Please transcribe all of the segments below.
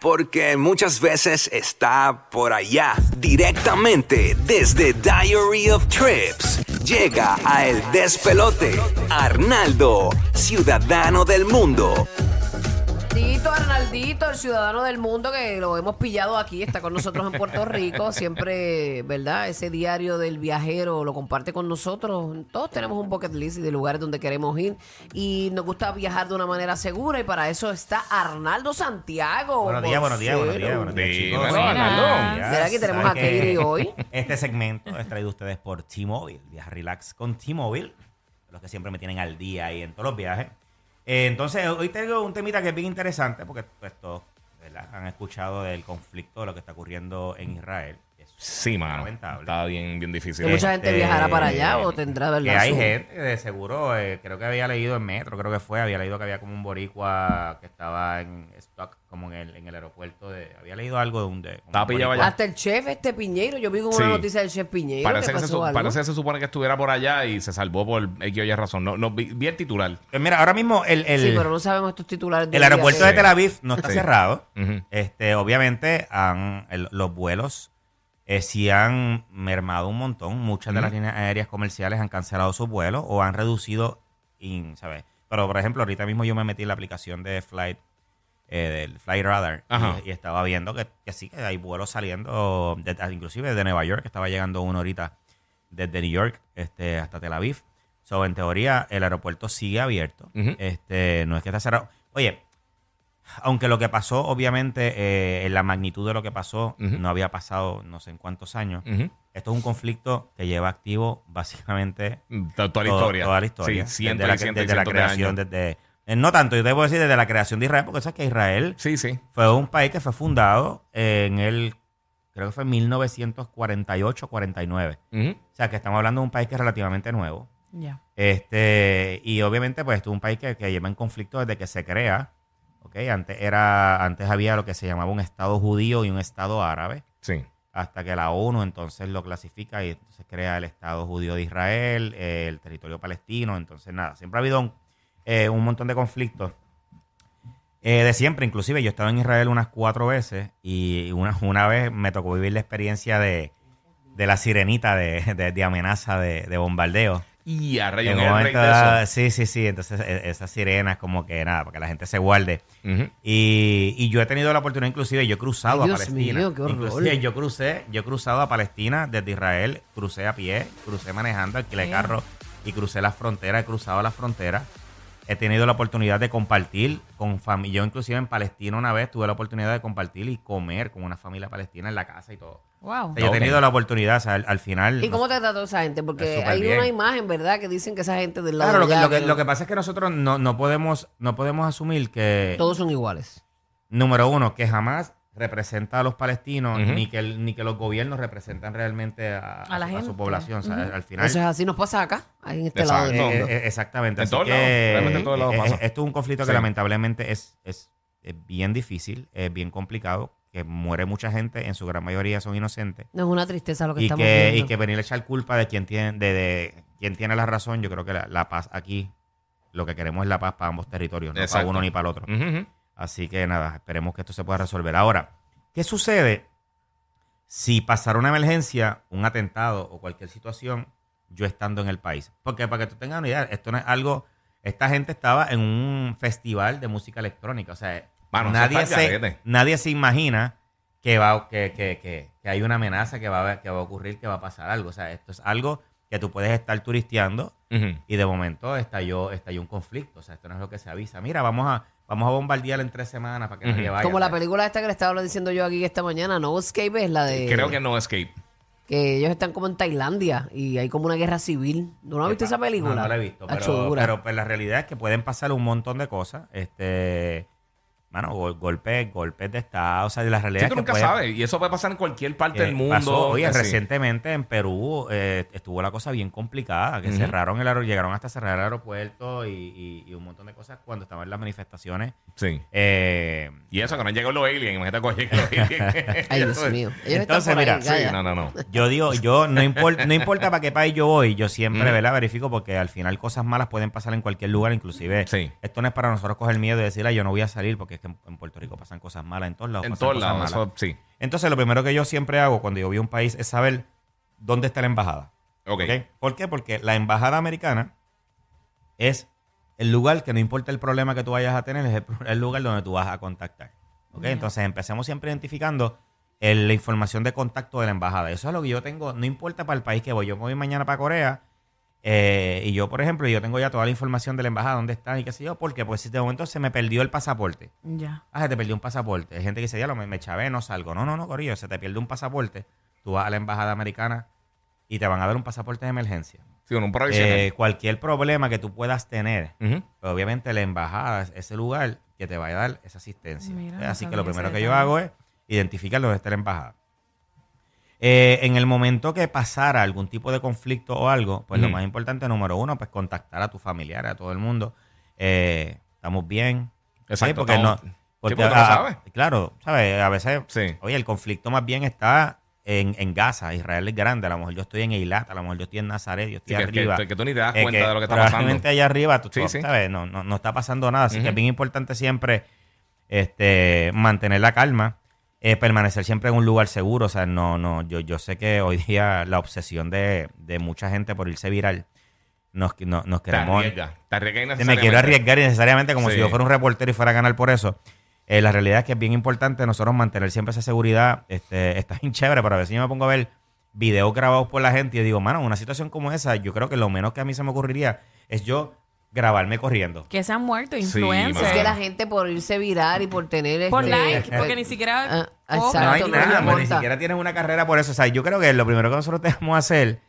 Porque muchas veces está por allá, directamente desde Diary of Trips. Llega a El Despelote, Arnaldo, ciudadano del mundo. Arnaldito, Arnaldito, el ciudadano del mundo que lo hemos pillado aquí, está con nosotros en Puerto Rico, siempre, ¿verdad? Ese diario del viajero lo comparte con nosotros. Todos tenemos un bucket list de lugares donde queremos ir y nos gusta viajar de una manera segura y para eso está Arnaldo Santiago. Buenos días, buenos días, buenos días, buenos días, chicos. Dímelo, Arnaldo. Mira, aquí tenemos ¿Saben a que Katie hoy. Este segmento es traído a ustedes por T-Mobile. Viaja relax con T-Mobile. Los que siempre me tienen al día y en todos los viajes. Eh, entonces, hoy tengo un temita que es bien interesante porque pues, todos han escuchado del conflicto de lo que está ocurriendo en Israel. Sí, mano. lamentable. Está bien, bien difícil. Que mucha gente Este, viajará para allá o tendrá, ¿verdad? Que hay su- gente, de seguro, eh, creo que había leído en Metro, creo que fue, había leído que había como un boricua que estaba en stock, como en el, en el aeropuererto de... Había leído algo de un... De, Estaba pillado boricua. allá. Hasta el chef este Piñeiro, yo vi como Sí. una noticia del chef Piñeiro. Parece que que, se, pasó su- algo. parece que se supone que estuviera por allá y se salvó por X o Y razón. No, no, vi, vi el titular. Eh, Mira, ahora mismo el, el, Sí, pero no sabemos estos titulares. el aeropuerto de. Tel Aviv no está Sí. cerrado. Ujú. Este, obviamente, han, el- los vuelos eh, sí han mermado un montón. Muchas de las líneas aéreas comerciales han cancelado sus vuelos o han reducido, in- ¿sabes? Pero, por ejemplo, ahorita mismo yo me metí en la aplicación de Flight, eh, del Flight Radar, y, y estaba viendo que, que sí, que hay vuelos saliendo, de- inclusive de Nueva York, estaba llegando uno ahorita desde New York este, hasta Tel Aviv. So, en teoría, el aeropuerto sigue abierto. Este, no es que está cerrado. Oye, aunque lo que pasó, obviamente, eh, en la magnitud de lo que pasó, no había pasado no sé en cuántos años. Esto es un conflicto que lleva activo básicamente Toda, toda la historia. Toda la historia. Sí, desde la, desde la de creación, desde... eh, no tanto, yo te puedo decir desde la creación de Israel, porque sabes que Israel Sí, sí. fue un país que fue fundado en el, creo que fue en 1948-49. Ujú. O sea, que estamos hablando de un país que es relativamente nuevo. Ya. Este, y obviamente, pues, esto es un país que, que lleva en conflicto desde que se crea. Antes, era, antes había lo que se llamaba un Estado judío y un Estado árabe, Sí. hasta que la ONU entonces lo clasifica y entonces crea el Estado judío de Israel, eh, el territorio palestino. Entonces, nada, siempre ha habido un, eh, un montón de conflictos. eh, de siempre, inclusive yo he estado en Israel unas cuatro veces y una, una vez me tocó vivir la experiencia de, de la sirenita de, de- de amenaza de bombardeo. Y a rayos, En el rey de eso. sí, sí, sí. Entonces, e- esas sirenas, como que nada, para que la gente se guarde. Y, y yo he tenido la oportunidad, inclusive, yo he cruzado Ay, a Palestina. mío, qué. Inclusive, yo crucé, yo he cruzado a Palestina desde Israel, crucé a pie, crucé manejando, alquilé carro y crucé las fronteras, he cruzado las fronteras. He tenido la oportunidad de compartir con familia. Yo, inclusive, en Palestina una vez tuve la oportunidad de compartir y comer con una familia palestina en la casa y todo. Wow. O sea, yo he tenido la oportunidad, o sea, al, al final. ¿Y cómo te trató esa gente? Porque hay bien. una imagen, ¿verdad? Que dicen que esa gente del lado Claro, lo de que, allá, lo, que, lo que pasa es que nosotros no, no podemos no podemos asumir que, todos son iguales. número uno, que jamás representa a los palestinos, ni, que el- ni que los gobiernos representan realmente a, A la su, a su gente. población. O sea, al final... Eso es así, nos pasa acá, en este Exacto. lado del eh, mundo. eh, exactamente. En Así todos que, lados, realmente en todos lados pasa. Esto es un conflicto Sí. que lamentablemente es, es, es bien difícil, es bien complicado, que muere mucha gente, en su gran mayoría son inocentes. No es una tristeza lo que y estamos que, viendo. y que venir a echar culpa de quien tiene, de, de quien tiene la razón, yo creo que la, la paz aquí, lo que queremos es la paz para ambos territorios, no para uno ni para el otro. Así que nada, esperemos que esto se pueda resolver. Ahora, ¿qué sucede si pasara una emergencia, un atentado o cualquier situación, yo estando en el país? Porque para que tú tengas una idea, esto no es algo. Esta gente estaba en un festival de música electrónica. O sea, eso nadie, se, nadie se imagina que, va, que, que, que, que hay una amenaza que va, a, que va a ocurrir, que va a pasar algo. O sea, esto es algo que tú puedes estar turisteando y de momento estalló, estalló un conflicto. O sea, esto no es lo que se avisa. Mira, vamos a, vamos a bombardear en tres semanas para que nadie Ujú. vaya. Como la película esta que le estaba diciendo yo aquí esta mañana, No Escape, es la de... Creo que no escape. que ellos están como en Tailandia y hay como una guerra civil. ¿No, no has visto esa película? No, no la he visto. Acho, Pero, pero pues, la realidad es que pueden pasar un montón de cosas. Este, mano, gol- golpes, golpes de Estado. O sea, de la Sí, realidad tú es que nunca puede- sabes. Y eso puede pasar en cualquier parte del mundo. pasó. Oye, Sí. recientemente en Perú eh, estuvo la cosa bien complicada, que cerraron el aeropuerto, llegaron hasta cerrar el aeropuerto y, y- y un montón de cosas cuando estaban las manifestaciones. Sí. Eh, Y eso, que no llegó los aliens. Imagínate cuando lleguen los aliens. Ay, Dios mío. Ellos Entonces, mira, sí, Sí, no, no, no. yo digo, yo no importa, no importa para qué país yo voy, yo siempre. Verifico porque al final cosas malas pueden pasar en cualquier lugar, inclusive Sí. esto no es para nosotros coger miedo y decir, "Ay, yo no voy a salir porque es que en, Puerto Rico pasan cosas malas en todos lados. En todos lados. malas. Eso, sí. Entonces, lo primero que yo siempre hago cuando yo voy a un país es saber dónde está la embajada. Ok. ¿ok? ¿Por qué? Porque la embajada americana es el lugar que no importa el problema que tú vayas a tener, es el, el lugar donde tú vas a contactar. ¿ok? Entonces, empecemos siempre identificando el- la información de contacto de la embajada. Eso es lo que yo tengo, no importa para el país que voy. Yo me voy mañana para Corea eh, y yo, por ejemplo, yo tengo ya toda la información de la embajada, dónde están y qué sé yo, porque pues si de momento se me perdió el pasaporte. Ya. Ah, se te perdió un pasaporte. Hay gente que dice, ya lo me, me chavé, no salgo. No, no, no, Corillo, se te pierde un pasaporte. Tú vas a la embajada americana y te van a dar un pasaporte de emergencia. Sí, con un. Eh, cualquier problema que tú puedas tener, pues, obviamente la embajada es ese lugar que te va a dar esa asistencia. Mira, Eh, Así que lo primero que yo hago es identificar dónde está la embajada. Eh, en el momento que pasara algún tipo de conflicto o algo, pues lo más importante, número uno, pues contactar a tus familiares, a todo el mundo. Eh, estamos bien. Exacto, Sí, porque estamos- no. Sí, Porque, sabes. Claro, ¿sabes? A veces, Sí. oye, el conflicto más bien está en, en Gaza. Israel es grande. A lo mejor yo estoy en Eilat, a lo mejor yo estoy en Nazaret, yo Sí, estoy que, arriba. que- que tú ni te das Eh, cuenta de lo que está pasando. allá arriba, tú, Sí, tú sí. sabes, no, no, no está pasando nada. Así que es bien importante siempre este, mantener la calma, eh, permanecer siempre en un lugar seguro. O sea, no, no, yo, yo sé que hoy día la obsesión de, de mucha gente por irse viral, nos, no- nos queremos... Te arriesgas Te me innecesariamente. quiero arriesgar innecesariamente como Sí. si yo fuera un reportero y fuera a ganar por eso. Eh, la realidad es que es bien importante nosotros mantener siempre esa seguridad. Este, está bien chévere, pero a veces yo me pongo a ver videos grabados por la gente y digo, mano, en una situación como esa, yo creo que lo menos que a mí se me ocurriría es yo grabarme corriendo. Que se han muerto Sí, influencers. Es que la gente por irse viral y por tener... por este, like, pues, porque ni siquiera. Ah, cobran. no hay no nada, pues, ni siquiera tienen una carrera por eso. O sea, yo creo que lo primero que nosotros tenemos que hacer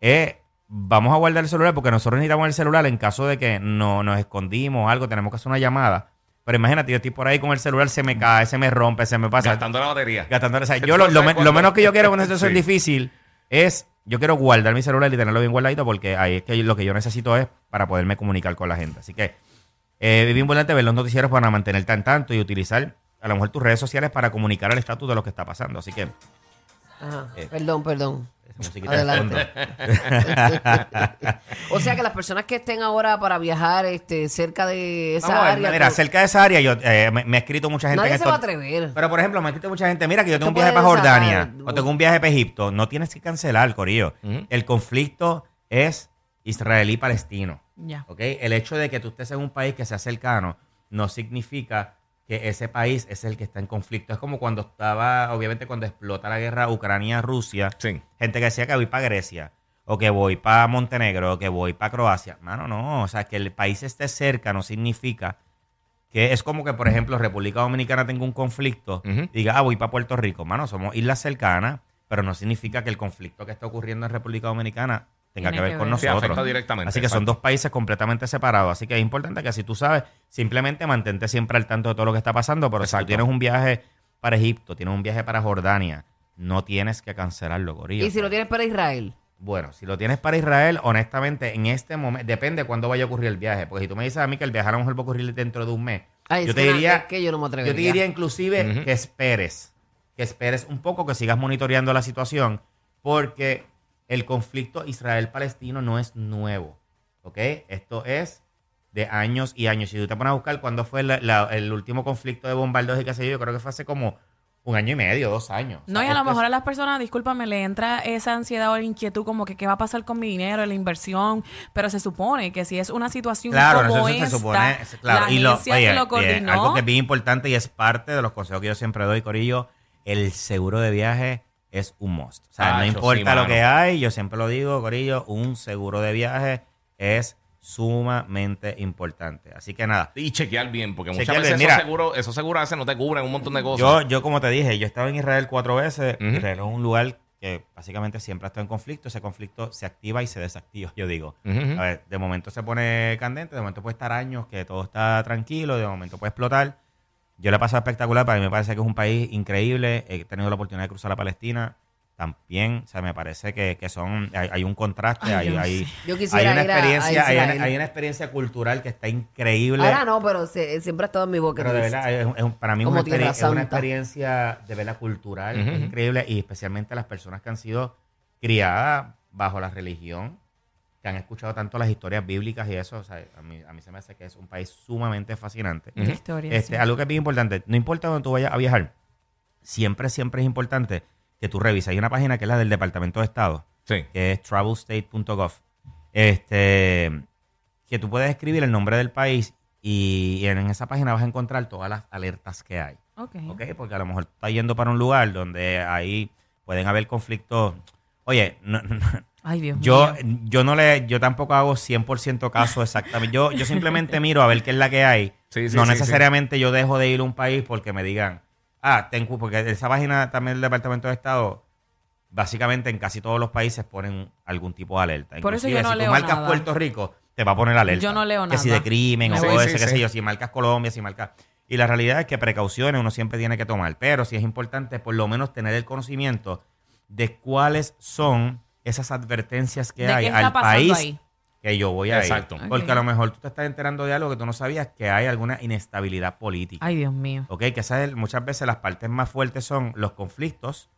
es, vamos a guardar el celular porque nosotros necesitamos el celular en caso de que no nos escondimos o algo, tenemos que hacer una llamada. Pero imagínate, yo estoy por ahí con el celular, se me cae, se me rompe, se me pasa. Gastando la batería. Gastando, o sea, yo lo, no lo me- lo menos que yo quiero con una situación Sí. difícil es, yo quiero guardar mi celular y tenerlo bien guardadito porque ahí es que lo que yo necesito es para poderme comunicar con la gente. Así que eh, es bien importante ver los noticieros para mantenerte al tanto y utilizar a lo mejor tus redes sociales para comunicar el estatus de lo que está pasando. Así que Ajá. Eh. Perdón, perdón. esa musiquita de Adelante. fondo. O sea que las personas que estén ahora para viajar este, cerca de esa Vamos a ver, área... mira, tú- cerca de esa área yo, eh, me, me ha escrito mucha gente nadie en se va a atrever. Pero, por ejemplo, me ha escrito mucha gente, mira que yo tengo un viaje para Jordania o tengo un viaje para Egipto. No tienes que cancelar, Corillo. El conflicto es israelí-palestino. Ya. ¿ok? El hecho de que tú estés en un país que sea cercano no significa que ese país es el que está en conflicto. Es como cuando estaba, obviamente, cuando explota la guerra Ucrania-Rusia, Sí. gente que decía que voy para Grecia, o que voy para Montenegro, o que voy para Croacia. Mano, no. O sea, que el país esté cerca no significa que es como que, por ejemplo, República Dominicana tenga un conflicto, diga, ah, voy para Puerto Rico. Mano, somos islas cercanas, pero no significa que el conflicto que está ocurriendo en República Dominicana tenga que ver que con ver. Sí, nosotros. directamente. Así que son exacto. dos países completamente separados. Así que es importante que si tú sabes, simplemente mantente siempre al tanto de todo lo que está pasando. Pero si Exacto. tú tienes un viaje para Egipto, tienes un viaje para Jordania, no tienes que cancelarlo, Corillo. Y si lo tienes para Israel. Bueno, si lo tienes para Israel, honestamente, en este momento, depende de cuándo vaya a ocurrir el viaje. Porque si tú me dices a mí que el viaje a lo mejor va a ocurrir dentro de un mes, Ay, yo te diría, es que yo no me yo te diría inclusive Ujú. que esperes, que esperes un poco, que sigas monitoreando la situación, porque el conflicto Israel-Palestino no es nuevo, ¿ok? Esto es de años y años. Si tú te pones a buscar cuándo fue la- la- el último conflicto de bombardeos y qué sé yo, yo creo que fue hace como un año y medio, dos años. O No, sea, y a lo es- mejor a las personas, discúlpame, le entra esa ansiedad o la inquietud como que qué va a pasar con mi dinero, la inversión, pero se supone que si es una situación Claro, como eso se esta, supone, claro, la y lo, oye, que lo algo que es bien importante y es parte de los consejos que yo siempre doy, Corillo, el seguro de viaje es un must. O sea, Ah, no eso importa sí, lo que hay, yo siempre lo digo, Corillo, un seguro de viaje es sumamente importante. Así que nada, Y chequear bien, porque muchas Chequear veces bien, esos seguros, esos seguros a veces no te cubren un montón de cosas. yo, yo como te dije, yo he estado en Israel cuatro veces. Israel es un lugar que básicamente siempre ha estado en conflicto. Ese conflicto se activa y se desactiva, yo digo. A ver, de momento se pone candente, de momento puede estar años que todo está tranquilo, de momento puede explotar. Yo le he pasado espectacular, para mí me parece que es un país increíble. He tenido la oportunidad de cruzar a Palestina también. O sea, me parece que, que son, hay, hay un contraste, Ay, hay, hay. Yo una ir a- a experiencia, hay, una, Israel. hay una experiencia cultural que está increíble. Ahora no, pero se- siempre ha estado en mi boca. Pero de verdad, es, para mí una, es una experiencia de verdad cultural, increíble y especialmente las personas que han sido criadas bajo la religión, que han escuchado tanto las historias bíblicas y eso, o sea, a mí, a mí se me hace que es un país sumamente fascinante. Qué historia, Este, sí. Algo que es bien importante, no importa dónde tú vayas a viajar, siempre, siempre es importante que tú revises. Hay una página que es la del Departamento de Estado, Sí. que es travelstate.gov, este, que tú puedes escribir el nombre del país y en esa página vas a encontrar todas las alertas que hay. Ok. ¿ok? Porque a lo mejor estás yendo para un lugar donde ahí pueden haber conflictos. Oye, no- no- Ay, Dios yo, mío. yo no le, yo tampoco hago 100% caso exactamente. Yo, yo simplemente miro a ver qué es la que hay. Sí, sí, no sí, necesariamente yo dejo de ir a un país porque me digan, ah, ten porque esa página también del Departamento de Estado, básicamente en casi todos los países ponen algún tipo de alerta. Por eso yo no si leo tú marcas nada. Puerto Rico, te va a poner alerta. Yo no leo Que si nada. de crimen Me o todo Sí, eso, sí, qué sé yo, si marcas Colombia, si marcas... Y la realidad es que precauciones uno siempre tiene que tomar, pero sí es importante por lo menos tener el conocimiento de cuáles son esas advertencias que ¿De hay qué está al pasando país ahí? que yo voy a Exacto. ir. Porque a lo mejor tú te estás enterando de algo que tú no sabías, que hay alguna inestabilidad política. Ay, Dios mío. ¿Ok? Que esa es- muchas veces las partes más fuertes son los conflictos,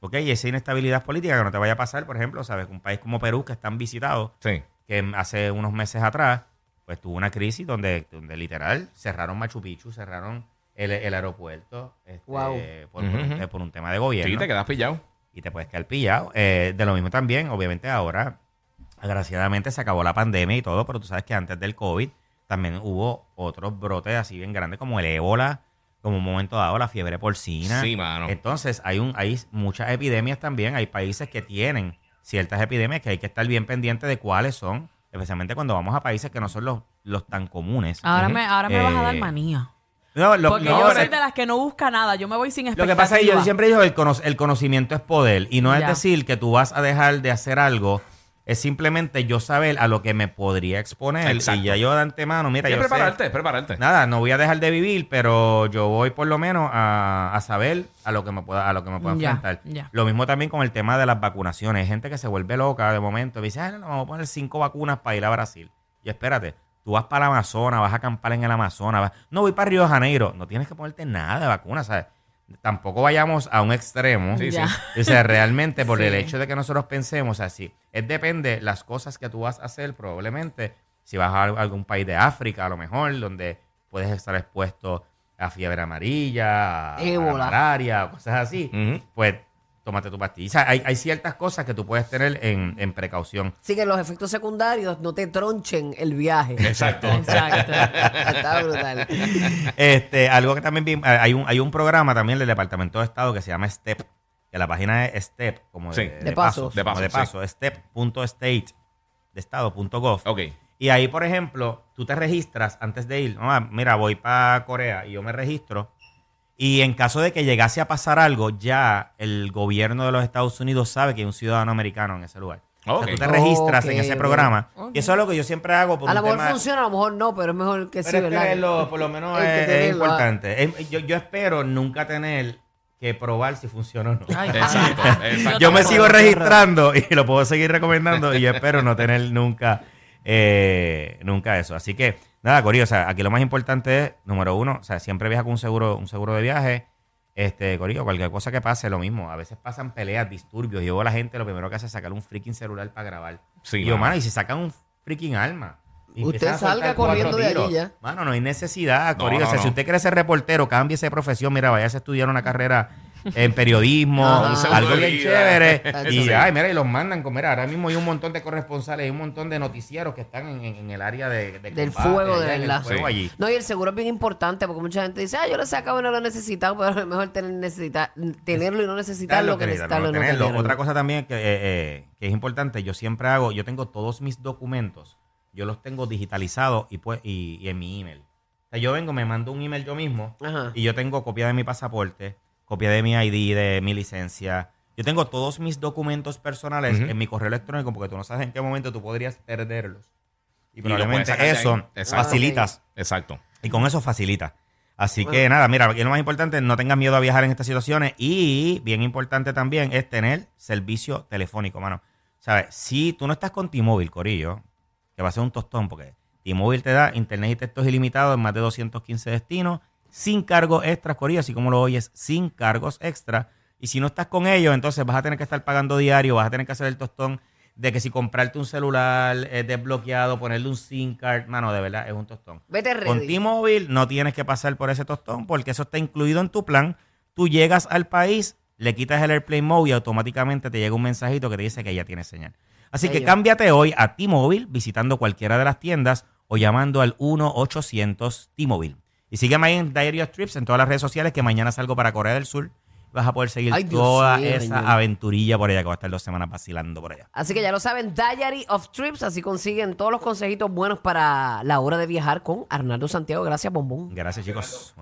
¿ok? Y esa inestabilidad política que no te vaya a pasar, por ejemplo, ¿sabes? Un país como Perú, que es tan visitado, Sí. que hace unos meses atrás, pues tuvo una crisis donde, donde literal cerraron Machu Picchu, cerraron el, el aeropuerto este, Wow. por, por un, Ujú. por un tema de gobierno Sí, te quedas pillado. Y te puedes quedar pillado. Eh, de lo mismo también, obviamente ahora, agraciadamente se acabó la pandemia y todo, pero tú sabes que antes del COVID también hubo otros brotes así bien grandes como el ébola, como un momento dado la fiebre porcina. Sí, mano. Entonces hay, un, hay muchas epidemias también, hay países que tienen ciertas epidemias que hay que estar bien pendiente de cuáles son, especialmente cuando vamos a países que no son los, los tan comunes. Ahora me, ahora me vas a dar Eh, manía. No, lo, Porque no, yo soy de las que no busca nada. Yo me voy sin lo expectativa. que pasa es que yo siempre digo el, cono- el conocimiento es poder y no es Ya. decir que tú vas a dejar de hacer algo, es simplemente yo saber a lo que me podría exponer Exacto. y ya yo de antemano, mira, Sí, yo sé- prepararte, prepararte. nada, no voy a dejar de vivir, pero yo voy por lo menos a, a saber a lo que me pueda a lo que me pueda Ya, enfrentar. ya. Lo mismo también con el tema de las vacunaciones, hay gente que se vuelve loca de momento y dice, "Ah, no, vamos a poner cinco vacunas para ir a Brasil." Y espérate, tú vas para el Amazonas, vas a acampar en el Amazonas, vas- no voy para Río de Janeiro, no tienes que ponerte nada de vacuna, ¿sabes? Tampoco vayamos a un extremo. Sí, sí. O sea, realmente por el hecho de que nosotros pensemos así, es depende las cosas que tú vas a hacer probablemente, si vas a algún país de África a lo mejor, donde puedes estar expuesto a fiebre amarilla, a, malaria, cosas así, pues tómate tu pastilla. O sea, hay, hay ciertas cosas que tú puedes tener en, en precaución. Así que los efectos secundarios no te tronchen el viaje. Exacto. Exacto. Está brutal. Este, algo que también vi- hay un, hay un programa también del Departamento de Estado que se llama STEP, que la página es STEP, como de, Sí. de De paso, pasos. De como de pasos, paso, step.state de estado.gov. Ok. Y ahí, por ejemplo, tú te registras antes de ir. Ah, mira, voy para Corea y yo me registro. Y en caso de que llegase a pasar algo, ya el gobierno de los Estados Unidos sabe que hay un ciudadano americano en ese lugar. O Ok. sea, tú te registras en ese programa. Y eso es lo que yo siempre hago por A lo mejor tema- funciona, a lo mejor no, pero es mejor que sí, pero es ¿verdad? tenerlo, por lo menos es, es tenerlo, ah. importante. Es- yo, yo espero nunca tener que probar si funciona o no. Ay, Exacto, ay. exacto. yo me sigo registrando y lo puedo seguir recomendando y yo espero no tener nunca eh, nunca eso. Así que, nada, Corillo, o sea, aquí lo más importante es, número uno, o sea, siempre viaja con un seguro, un seguro de viaje. Este, Corillo, cualquier cosa que pase, lo mismo. A veces pasan peleas, disturbios. Y luego la gente lo primero que hace es sacar un freaking celular para grabar. Sí, y yo, mano. y si sacan un freaking arma. y Usted salga corriendo de allí ya. Mano, no hay necesidad, Corillo. no, o sea, si usted quiere ser reportero, cámbiese de profesión. Mira, vaya a estudiar una carrera en periodismo, Ajá. Algo bien chévere. y, ay, mira, y los mandan. con- Mira, ahora mismo hay un montón de corresponsales, hay un montón de noticieros que están en, en- en el área de, de Del combate, fuego, de verdad. fuego Sí. allí. No, y el seguro es bien importante porque mucha gente dice, ah, yo lo sacaba y no lo necesitaba, pero es mejor tener, necesita, tenerlo y no necesitarlo que querida, necesitarlo no tenerlo. tenerlo. Otra cosa también que, eh, eh, que es importante, yo siempre hago, yo tengo todos mis documentos, yo los tengo digitalizados y, pues, y, y en mi email. O sea, yo vengo, me mando un email yo mismo Ajá. y yo tengo copia de mi pasaporte, copia de mi ID, de mi licencia. Yo tengo todos mis documentos personales en mi correo electrónico porque tú no sabes en qué momento tú podrías perderlos. Y Y probablemente eso Exacto. facilitas Exacto. y con eso facilita. Así que nada, mira, aquí lo más importante, no tengas miedo a viajar en estas situaciones y bien importante también es tener servicio telefónico, mano. ¿Sabes? Si tú no estás con T-Mobile, Corillo, que va a ser un tostón porque T-Mobile te da internet y textos ilimitados en más de 215 destinos, sin cargos extras, Corillo, así como lo oyes, sin cargos extra. Y si no estás con ellos, entonces vas a tener que estar pagando diario, vas a tener que hacer el tostón de que si comprarte un celular desbloqueado, ponerle un SIM card, mano, de verdad, es un tostón. Vete ready. Con T-Mobile no tienes que pasar por ese tostón porque eso está incluido en tu plan. Tú llegas al país, le quitas el AirPlay Mode y automáticamente te llega un mensajito que te dice que ya tienes señal. Así que cámbiate hoy a T-Mobile visitando cualquiera de las tiendas o llamando al 1-800 T-Mobile. Y sígueme ahí en Diary of Trips en todas las redes sociales que mañana salgo para Corea del Sur. Vas a poder seguir Ay, Dios toda esa aventurilla por allá que va a estar dos semanas vacilando por allá. Así que ya lo saben, Diary of Trips, así consiguen todos los consejitos buenos para la hora de viajar con Arnaldo Santiago. Gracias, Bombón. Gracias, chicos.